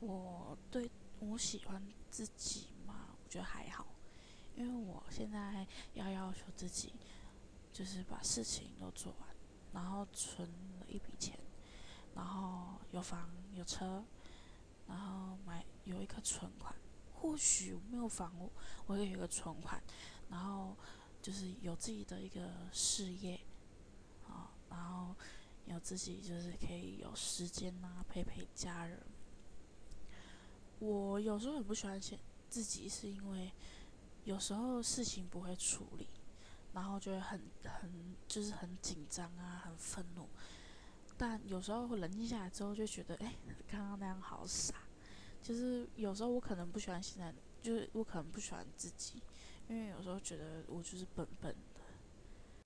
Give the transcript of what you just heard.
我对我喜欢自己嘛，我觉得还好，因为我现在要要求自己，就是把事情都做完，然后存了一笔钱，然后有房有车，然后买有一个存款。或许没有房屋，我也有一个存款，然后就是有自己的一个事业，啊，然后有自己就是可以有时间呐陪陪家人。我有时候很不喜欢写自己，是因为有时候事情不会处理，然后就会很很就是很紧张啊，很愤怒。但有时候冷静下来之后，就觉得哎，刚刚那样好傻。就是有时候我可能不喜欢现在，就是我可能不喜欢自己，因为有时候觉得我就是笨笨的，